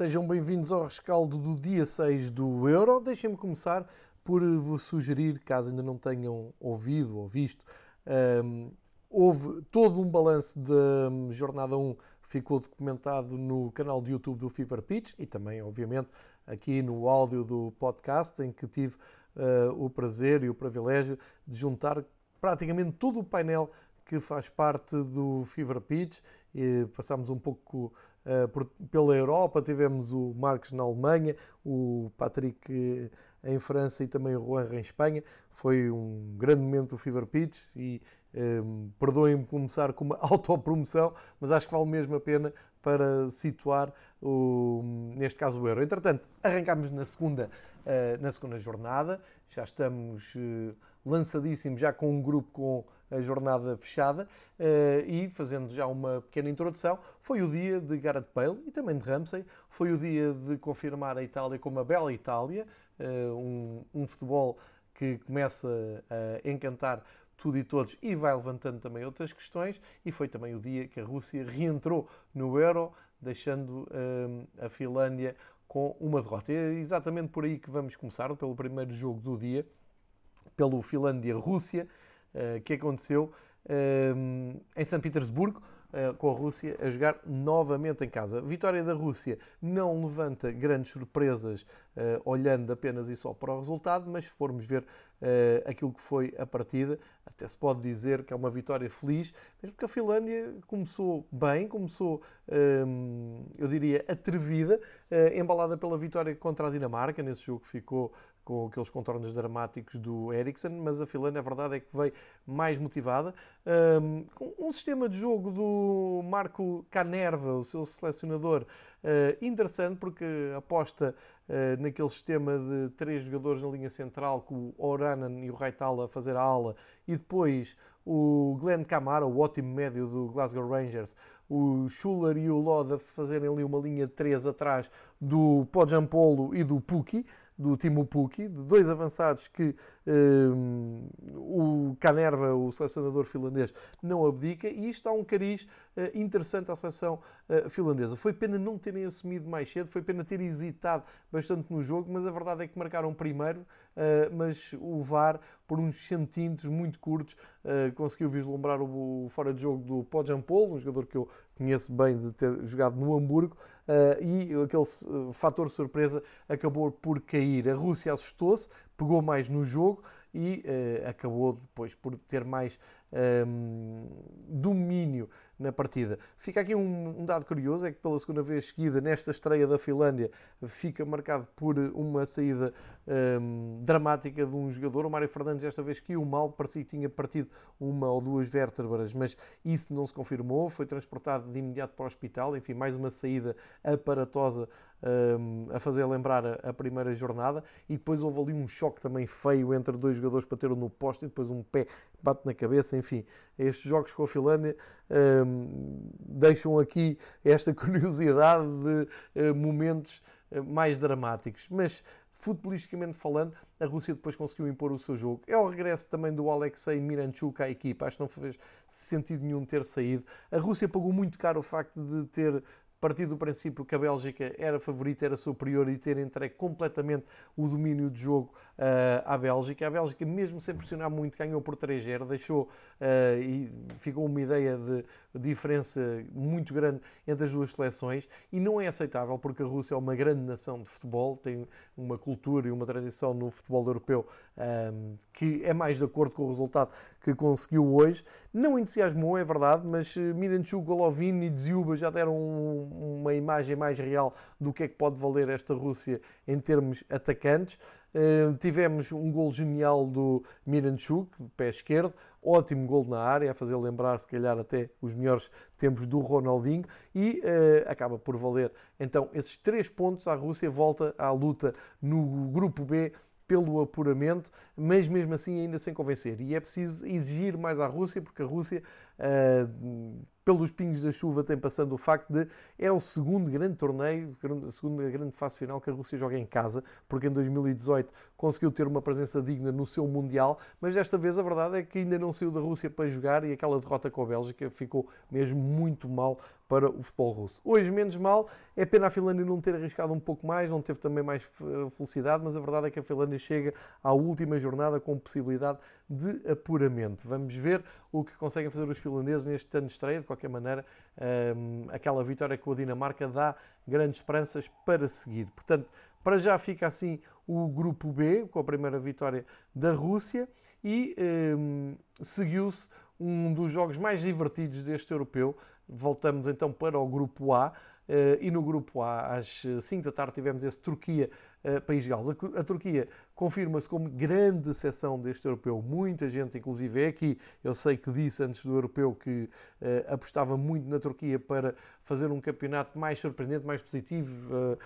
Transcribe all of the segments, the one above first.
Sejam bem-vindos ao rescaldo do dia 6 do Euro. Deixem-me começar por vos sugerir, caso ainda não tenham ouvido ou visto, um, houve todo um balanço da jornada 1 ficou documentado no canal de YouTube do Fever Pitch e também, obviamente, aqui no áudio do podcast, em que tive uh, o prazer e o privilégio de juntar praticamente todo o painel que faz parte do Fever Pitch. E passámos um pouco por, pela Europa, tivemos o Marcos na Alemanha, o Patrick em França e também o Juan em Espanha. Foi um grande momento do Fever Pitch e um, perdoem-me começar com uma autopromoção, mas acho que vale mesmo a pena para situar, o, neste caso, o euro. Entretanto, arrancámos na segunda, uh, na segunda jornada, já estamos uh, lançadíssimos, já com um grupo com a jornada fechada uh, e fazendo já uma pequena introdução. Foi o dia de Gareth Bale e também de Ramsey, foi o dia de confirmar a Itália como uma bela Itália, um, um futebol que começa a encantar tudo e todos e vai levantando também outras questões. E foi também o dia que a Rússia reentrou no Euro, deixando a Finlândia com uma derrota. É exatamente por aí que vamos começar, pelo primeiro jogo do dia, pelo Finlândia-Rússia, uh, que aconteceu uh, em São Petersburgo. Eh, com a Rússia a jogar novamente em casa. A vitória da Rússia não levanta grandes surpresas olhando apenas e só para o resultado, mas se formos ver aquilo que foi a partida, até se pode dizer que é uma vitória feliz, mesmo que a Finlândia começou bem, começou, um, eu diria, atrevida, embalada pela vitória contra a Dinamarca, nesse jogo que ficou com aqueles contornos dramáticos do Eriksen, mas a Finlândia, a verdade é que veio mais motivada. Um, um sistema de jogo do Marco Canerva, o seu selecionador, uh, interessante, porque aposta uh, naquele sistema de três jogadores na linha central, com o Oranan e o Raitala a fazer a ala, e depois o Glenn Camara, o ótimo médio do Glasgow Rangers, o Schuller e o Loda fazerem ali uma linha de três atrás do Pojampolo e do Puki do Timo Pukki, de dois avançados que um, o Canerva, o selecionador finlandês, não abdica, e isto dá um cariz uh, interessante à seleção uh, finlandesa. Foi pena não terem assumido mais cedo, foi pena ter hesitado bastante no jogo, mas a verdade é que marcaram primeiro, uh, mas o VAR, por uns centímetros muito curtos, conseguiu vislumbrar o, fora de jogo do Pojampol, um jogador que eu conheço bem de ter jogado no Hamburgo, e aquele fator surpresa acabou por cair. A Rússia assustou-se, pegou mais no jogo e uh, acabou depois por ter mais um, ehm, domínio na partida. Fica aqui um, um, dado curioso, é que pela segunda vez seguida, nesta estreia da Finlândia, fica marcado por uma saída um, dramática de um jogador. O Mário Fernandes desta vez caiu mal, parecia que tinha partido uma ou duas vértebras, mas isso não se confirmou, foi transportado de imediato para o hospital, enfim, mais uma saída aparatosa um, a fazer lembrar a, a primeira jornada, e depois houve ali um choque também feio entre dois jogadores que bateram no poste e depois um pé bate na cabeça, enfim. Estes jogos com a Finlândia um, deixam aqui esta curiosidade de uh, momentos uh, mais dramáticos. Mas, futbolisticamente falando, a Rússia depois conseguiu impor o seu jogo. É o regresso também do Alexei Miranchuk à equipa. Acho que não fez sentido nenhum ter saído. A Rússia pagou muito caro o facto de ter partir do princípio que a Bélgica era favorita, era superior e ter entregue completamente o domínio de jogo uh, à Bélgica. A Bélgica, mesmo sem pressionar muito, ganhou por 3-0, deixou uh, e ficou uma ideia de diferença muito grande entre as duas seleções e não é aceitável porque a Rússia é uma grande nação de futebol, tem uma cultura e uma tradição no futebol europeu um, que é mais de acordo com o resultado que conseguiu hoje. Não entusiasmou, é verdade, mas eh, Miranchuk, Golovin e Dziuba já deram um, uma imagem mais real do que é que pode valer esta Rússia em termos atacantes. Uh, tivemos um gol genial do Miranchuk, de pé esquerdo, ótimo gol na área, a fazer lembrar se calhar até os melhores tempos do Ronaldinho e uh, acaba por valer então esses três pontos. A Rússia volta à luta no grupo B pelo apuramento, mas mesmo assim ainda sem convencer. E é preciso exigir mais à Rússia, porque a Rússia uh, pelos pingos da chuva tem passando o facto de é o segundo grande torneio, a segunda grande fase final que a Rússia joga em casa, porque em 2018 conseguiu ter uma presença digna no seu Mundial, mas desta vez a verdade é que ainda não saiu da Rússia para jogar e aquela derrota com a Bélgica ficou mesmo muito mal para o futebol russo. Hoje, menos mal, é pena a Finlândia não ter arriscado um pouco mais, não teve também mais felicidade, mas a verdade é que a Finlândia chega à última jornada com possibilidade de apuramento. Vamos ver o que conseguem fazer os finlandeses neste ano de estreia. De qualquer maneira, um, aquela vitória com a Dinamarca dá grandes esperanças para seguir. Portanto, para já fica assim o grupo B, com a primeira vitória da Rússia, e um, seguiu-se um dos jogos mais divertidos deste europeu, Voltamos então para o grupo A. Eh, e no grupo A, às 5 da tarde, tivemos esse Turquia-País de Gales. A, Turquia confirma-se como grande exceção deste europeu. Muita gente, inclusive, é aqui. Eu sei que disse antes do europeu que uh, apostava muito na Turquia para fazer um campeonato mais surpreendente, mais positivo, uh, uh,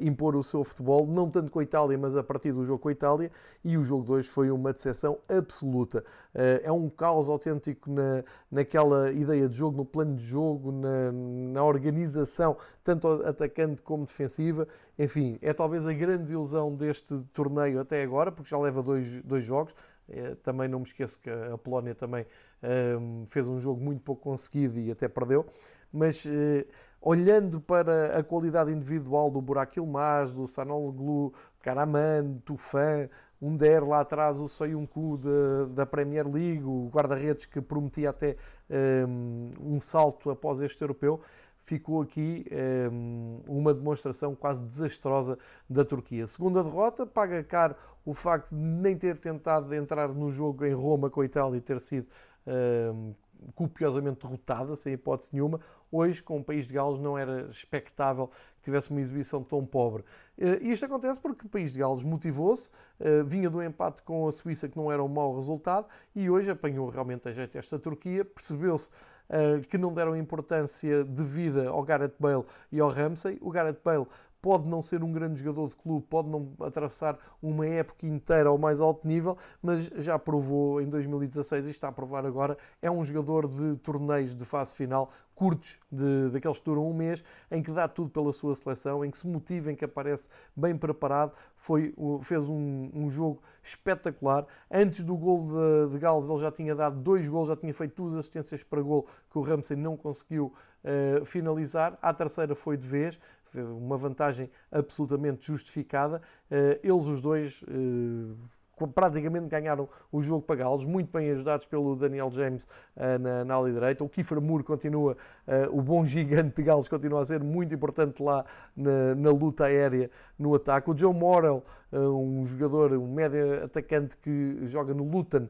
impor o seu futebol, não tanto com a Itália, mas a partir do jogo com a Itália. E o jogo 2 foi uma decepção absoluta. é um caos autêntico na, naquela ideia de jogo, no plano de jogo, na, na organização, tanto atacante como defensiva. Enfim, é talvez a grande ilusão deste torneio até agora, porque já leva dois, dois jogos. É, também não me esqueço que a Polónia também um, fez um jogo muito pouco conseguido e até perdeu. Mas uh, olhando para a qualidade individual do Burak Yilmaz, do Sanoglu, Karaman, Tufan, Der lá atrás, o Soyuncu da Premier League, o guarda-redes que prometia até um, um salto após este europeu, ficou aqui um, ehm, uma demonstração quase desastrosa da Turquia. Segunda derrota, paga caro o facto de nem ter tentado entrar no jogo em Roma com a Itália e ter sido um, ehm, copiosamente derrotada, sem hipótese nenhuma. Hoje, com o país de Gales, não era expectável que tivesse uma exibição tão pobre. Eh, e isto acontece porque o país de Gales motivou-se, eh, vinha do empate com a Suíça, que não era um mau resultado, e hoje apanhou realmente a jeito esta Turquia, percebeu-se eh, que não deram importância devida ao Gareth Bale e ao Ramsey. O Gareth Bale pode não ser um grande jogador de clube, pode não atravessar uma época inteira ao mais alto nível, mas já provou em 2016 e está a provar agora. É um jogador de torneios de fase final curtos, de, daqueles que duram um mês, em que dá tudo pela sua seleção, em que se motiva, em que aparece bem preparado. Foi, fez um, um jogo espetacular. Antes do gol de, de Gales, ele já tinha dado dois gols, já tinha feito duas assistências para gol que o Ramsey não conseguiu uh, finalizar. A terceira foi de vez, uma vantagem absolutamente justificada. Uh, eles os dois uh, praticamente ganharam o jogo para Galos, muito bem ajudados pelo Daniel James uh, na, ala direita. O Kiefer Moore continua, o bom gigante de Galos continua a ser muito importante lá na, na luta aérea no ataque. O Joe Morrell, um jogador, um médio atacante que joga no Luton,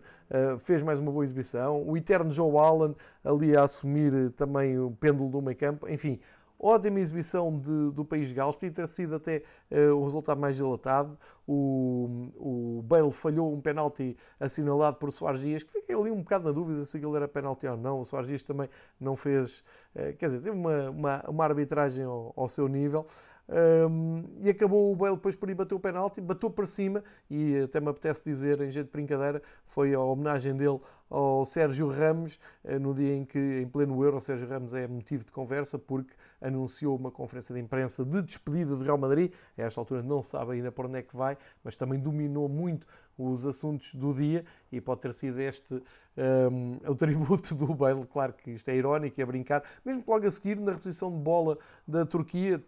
fez mais uma boa exibição. O eterno Joe Allen ali a assumir também o pêndulo do meio campo. Enfim, ótima exibição de, do país de Gales, podia ter sido até uh, o resultado mais dilatado. O, o Bale falhou um penalti assinalado por Soares Dias, que fiquei ali um bocado na dúvida se aquilo era penalti ou não. O Soares Dias também não fez, uh, quer dizer, teve uma, uma, uma arbitragem ao, ao seu nível. Um, e acabou o Bale depois por ir bater o penalti, bateu para cima e até me apetece dizer, em jeito de brincadeira, foi a homenagem dele ao Sérgio Ramos, eh, no dia em que, em pleno Euro, o Sérgio Ramos é motivo de conversa porque anunciou uma conferência de imprensa de despedida do Real Madrid. A esta altura não sabe ainda para onde é que vai, mas também dominou muito os assuntos do dia e pode ter sido este um, o tributo do Bale. Claro que isto é irónico, é brincar, mesmo que logo a seguir, na reposição de bola da Turquia,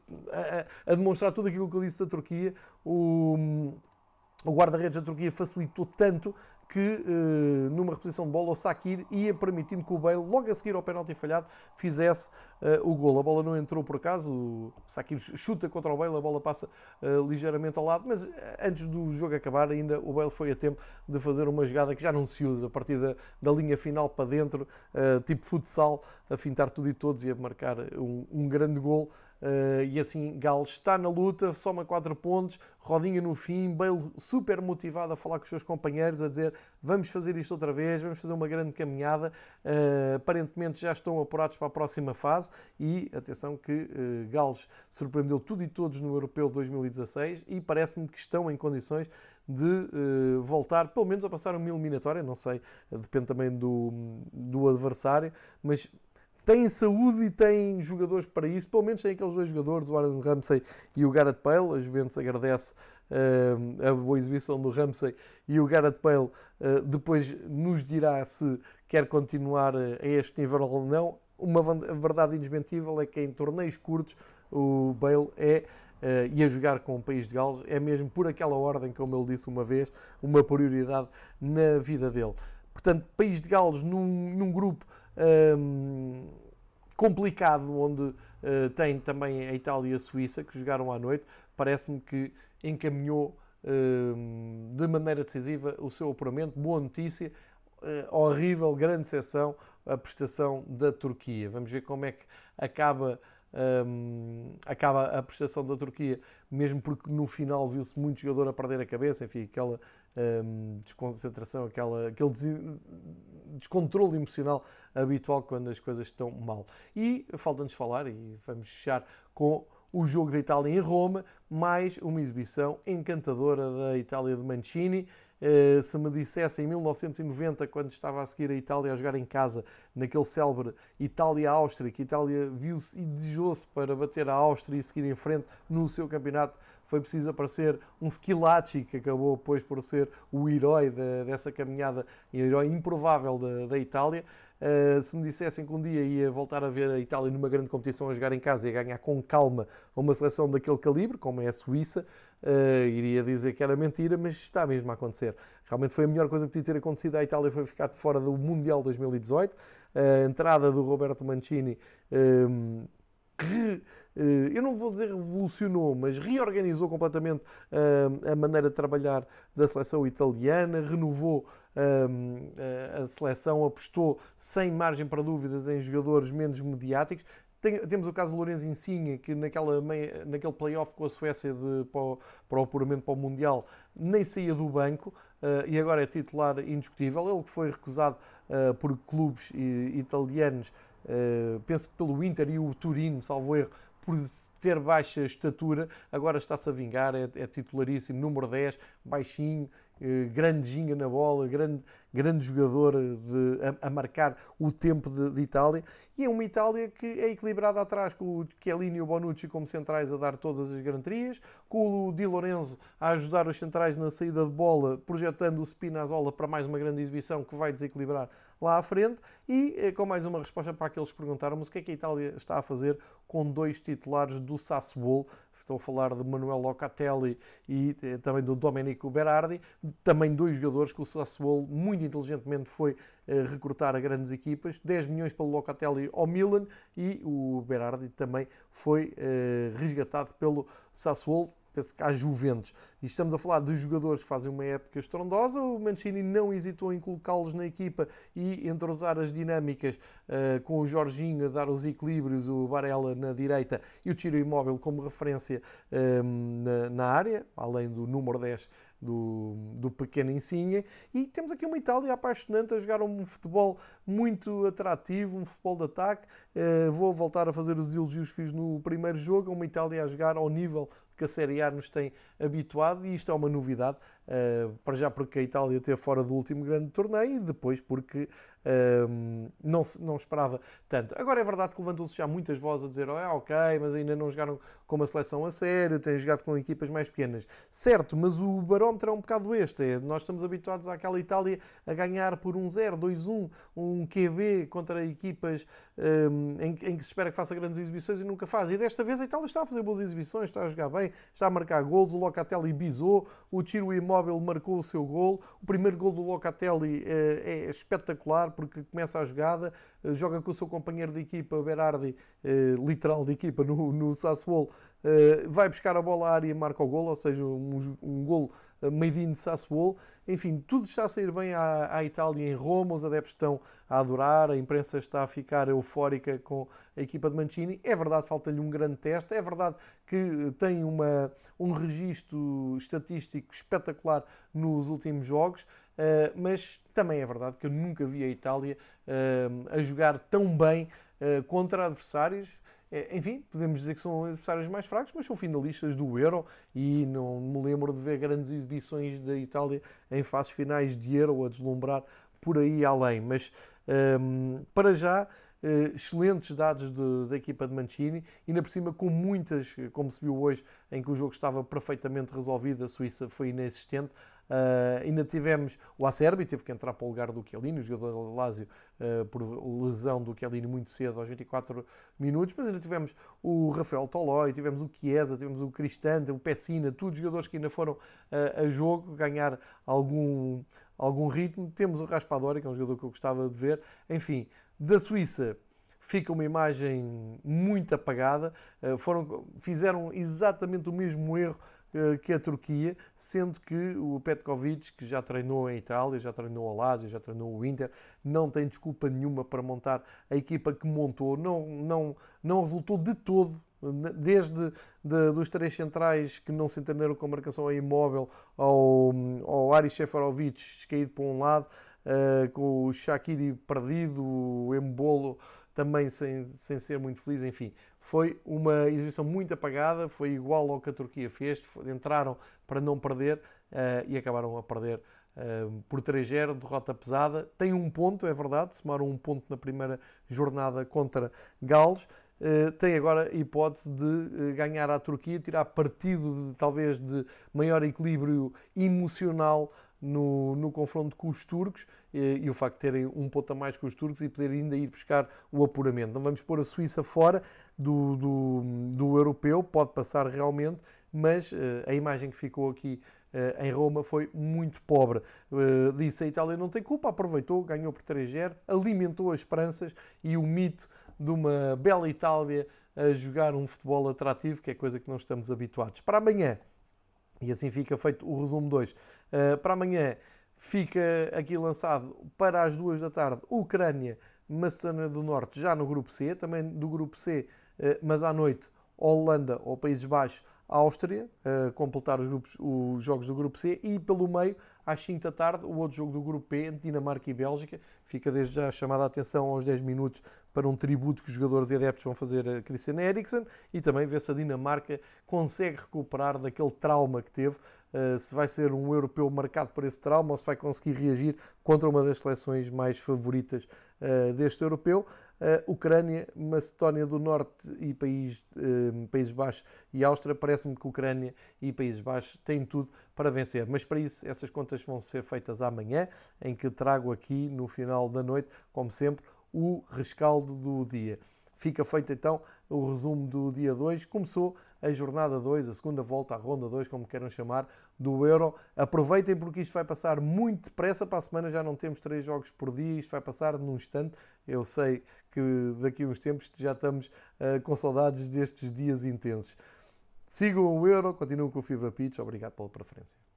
a, a demonstrar tudo aquilo que eu disse da Turquia, o, o guarda-redes da Turquia facilitou tanto que uh, numa reposição de bola o Sakir ia permitindo que o Bale, logo a seguir ao penalti falhado, fizesse uh, o gol. A bola não entrou por acaso, o Sakir chuta contra o Bale, a bola passa uh, ligeiramente ao lado, mas antes do jogo acabar ainda o Bale foi a tempo de fazer uma jogada que já não se usa, a partir da, da linha final para dentro, tipo futsal, a fintar tudo e todos e a marcar um, um grande gol. Uh, e assim Gales está na luta, soma 4 pontos, rodinha no fim, Bale super motivado a falar com os seus companheiros, a dizer vamos fazer isto outra vez, vamos fazer uma grande caminhada. Uh, aparentemente já estão apurados para a próxima fase e atenção que uh, Gales surpreendeu tudo e todos no Europeu 2016 e parece-me que estão em condições de voltar, pelo menos a passar uma eliminatória, não sei, depende também do, do adversário, mas tem saúde e tem jogadores para isso, pelo menos tem aqueles dois jogadores, o Aaron Ramsey e o Gareth Bale. A Juventus agradece uh, a boa exibição do Ramsey e o Gareth Bale uh, depois nos dirá se quer continuar a este nível ou não. Uma verdade indesmentível é que em torneios curtos o Bale é uh, e a jogar com o país de Gales é mesmo por aquela ordem, como ele disse uma vez, uma prioridade na vida dele. Portanto, país de Gales num, num grupo complicado, onde uh, tem também a Itália e a Suíça, que jogaram à noite, parece-me que encaminhou de maneira decisiva o seu apuramento. Boa notícia, uh, horrível, grande exceção, a prestação da Turquia. Vamos ver como é que acaba um, acaba a prestação da Turquia, mesmo porque no final viu-se muito jogador a perder a cabeça, enfim, aquela um, desconcentração, aquela, aquele descontrole emocional habitual quando as coisas estão mal. E falta-nos falar, e vamos fechar com o jogo da Itália em Roma, mais uma exibição encantadora da Itália de Mancini. Eh, se me dissesse em 1990, quando estava a seguir a Itália a jogar em casa, naquele célebre Itália-Áustria, que a Itália viu-se e desejou-se para bater a Áustria e seguir em frente no seu campeonato, foi preciso aparecer um Schilacci, que acabou depois por ser o herói de, dessa caminhada, o herói improvável da, da Itália. Uh, se me dissessem que um dia ia voltar a ver a Itália numa grande competição a jogar em casa e a ganhar com calma uma seleção daquele calibre, como é a Suíça, Uh, iria dizer que era mentira, mas está mesmo a acontecer. Realmente foi a melhor coisa que podia ter acontecido à Itália foi ficar fora do Mundial 2018. A entrada do Roberto Mancini, um, ehm, uh, eu não vou dizer revolucionou, mas reorganizou completamente uh, a maneira de trabalhar da seleção italiana, renovou ehm, a seleção, apostou sem margem para dúvidas em jogadores menos mediáticos. Tem, temos o caso do Lourenço Insigne, que naquela meia, naquele play-off com a Suécia de, para, o, para o apuramento para o Mundial nem saía do banco uh, e agora é titular indiscutível. Ele que foi recusado uh, por clubes italianos, uh, penso que pelo Inter e o Turino, salvo erro, por ter baixa estatura, agora está-se a vingar, é, é titularíssimo, número 10, baixinho, grande ginga na bola, grande, grande jogador de, a, a marcar o tempo de, de, Itália. E é uma Itália que é equilibrada atrás, com o Chiellini e o Bonucci como centrais a dar todas as garantias, com o Di Lorenzo a ajudar os centrais na saída de bola, projetando o Spinazzola para mais uma grande exibição que vai desequilibrar lá à frente. E eh, com mais uma resposta para aqueles que perguntaram mas o que é que a Itália está a fazer com dois titulares do Sassuolo. Estou a falar de Manuel Locatelli e eh, também do Domenico Berardi, também dois jogadores que o Sassuolo muito inteligentemente foi uh, recrutar a grandes equipas, 10 milhões pelo Locatelli ao Milan e o Berardi também foi uh, resgatado pelo Sassuolo penso que há Juventus. E estamos a falar de jogadores que fazem uma época estrondosa. O Mancini não hesitou em colocá-los na equipa e entrosar as dinâmicas uh, com o Jorginho a dar os equilíbrios, o Varela na direita e o Tiro Imóvel como referência na, na área, além do número 10 do, do pequeno Insigne. E temos aqui uma Itália apaixonante a jogar um futebol muito atrativo, um futebol de ataque. Uh, vou voltar a fazer os elogios que fiz no primeiro jogo. Uma Itália a jogar ao nível que a Série A nos tem habituado e isto é uma novidade, uh, para já porque a Itália esteve fora do último grande torneio e depois porque uh, não, não esperava tanto. Agora é verdade que levantou-se já muitas vozes a dizer, oh, é ok, mas ainda não jogaram com uma seleção a sério, têm jogado com equipas mais pequenas. Certo, mas o barómetro é um bocado este, é, nós estamos habituados àquela Itália a ganhar por um 0, 2-1, um QB contra equipas um, em, em, que se espera que faça grandes exibições e nunca faz. E desta vez a Itália está a fazer boas exibições, está a jogar bem, está a marcar gols, o Locatelli bisou, o Tiro Imóvel marcou o seu gol, o primeiro gol do Locatelli é, é espetacular porque começa a jogada, eh, joga com o seu companheiro de equipa, Berardi, eh, literal de equipa, no, no Sassuolo, vai buscar a bola à área e marca o gol, ou seja, um, um gol made in Sassuolo. Enfim, tudo está a sair bem à, à, Itália em Roma, os adeptos estão a adorar, a imprensa está a ficar eufórica com a equipa de Mancini. É verdade, falta-lhe um grande teste, é verdade que tem uma, um registro estatístico espetacular nos últimos jogos, uh, mas também é verdade que eu nunca vi a Itália uh, a jogar tão bem uh, contra adversários enfim, podemos dizer que são adversários mais fracos, mas são finalistas do Euro e não me lembro de ver grandes exibições da Itália em fases finais de Euro a deslumbrar por aí além. Mas um, para já uh, excelentes dados de, da equipa de Mancini, ainda por cima com muitas, como se viu hoje, em que o jogo estava perfeitamente resolvido, a Suíça foi inexistente. Uh, ainda tivemos o Acerbi, teve que entrar para o lugar do Chiellini, o jogador do Lazio, uh, por lesão do Chiellini muito cedo, aos 24 minutos, mas ainda tivemos o Rafael Tolói, tivemos o Chiesa, tivemos o Cristante, o Pessina, todos jogadores que ainda foram uh, a jogo ganhar algum, algum ritmo. Temos o Raspadori, que é um jogador que eu gostava de ver. Enfim, da Suíça fica uma imagem muito apagada. Foram, fizeram exatamente o mesmo erro que a Turquia, sendo que o Petkovic, que já treinou em Itália, já treinou a Lazio, já treinou o Inter, não tem desculpa nenhuma para montar a equipa que montou, não, não, não resultou de todo desde de, dos três centrais que não se entenderam com a marcação a imóvel ao, ao Aris Seferovic descaído para um lado, uh, com o Shakiri perdido, o Embolo também sem, sem ser muito feliz, enfim. Foi uma exibição muito apagada, foi igual ao que a Turquia fez, entraram para não perder uh, e acabaram a perder uh, por 3-0, derrota pesada. Tem um ponto, é verdade, somaram um ponto na primeira jornada contra Gales. Uh, tem agora a hipótese de ganhar a Turquia, tirar partido de, talvez de maior equilíbrio emocional no, no confronto com os turcos e, e, o facto de terem um ponto a mais com os turcos e poder ainda ir buscar o apuramento. Não vamos pôr a Suíça fora do, do, do europeu, pode passar realmente, mas uh, a imagem que ficou aqui uh, em Roma foi muito pobre. Uh, disse a Itália não tem culpa, aproveitou, ganhou por 3-0, alimentou as esperanças e o mito de uma bela Itália a jogar um futebol atrativo, que é coisa que não estamos habituados. Para amanhã, e assim fica feito o resumo 2. Uh, eh, para amanhã fica aqui lançado para as duas da tarde Ucrânia, Macedónia do Norte, já no grupo C, também do grupo C, uh, mas à noite Holanda ou Países Baixos, Áustria, uh, completar os, grupos, os jogos do grupo C e pelo meio às 5 da tarde, o outro jogo do grupo P, entre Dinamarca e Bélgica. Fica desde já chamada a atenção aos 10 minutos para um tributo que os jogadores e adeptos vão fazer a Christian Eriksen e também ver se a Dinamarca consegue recuperar daquele trauma que teve. Uh, se vai ser um europeu marcado por esse trauma ou se vai conseguir reagir contra uma das seleções mais favoritas uh, deste europeu. Uh, Ucrânia, Macedónia do Norte e País, Países Baixos e Áustria, parece-me que Ucrânia e Países Baixos têm tudo para vencer. Mas para isso, essas contas vão ser feitas amanhã, em que trago aqui no final da noite, como sempre, o rescaldo do dia. Fica feito então o resumo do dia 2. Começou a jornada 2, a segunda volta, a ronda 2, como queiram chamar, do Euro. Aproveitem porque isto vai passar muito depressa. Para a semana já não temos três jogos por dia, isto vai passar num instante. Eu sei que daqui a uns tempos já estamos uh, com saudades destes dias intensos. Sigam o Euro, continuem com o Fibra Pitch. Obrigado pela preferência.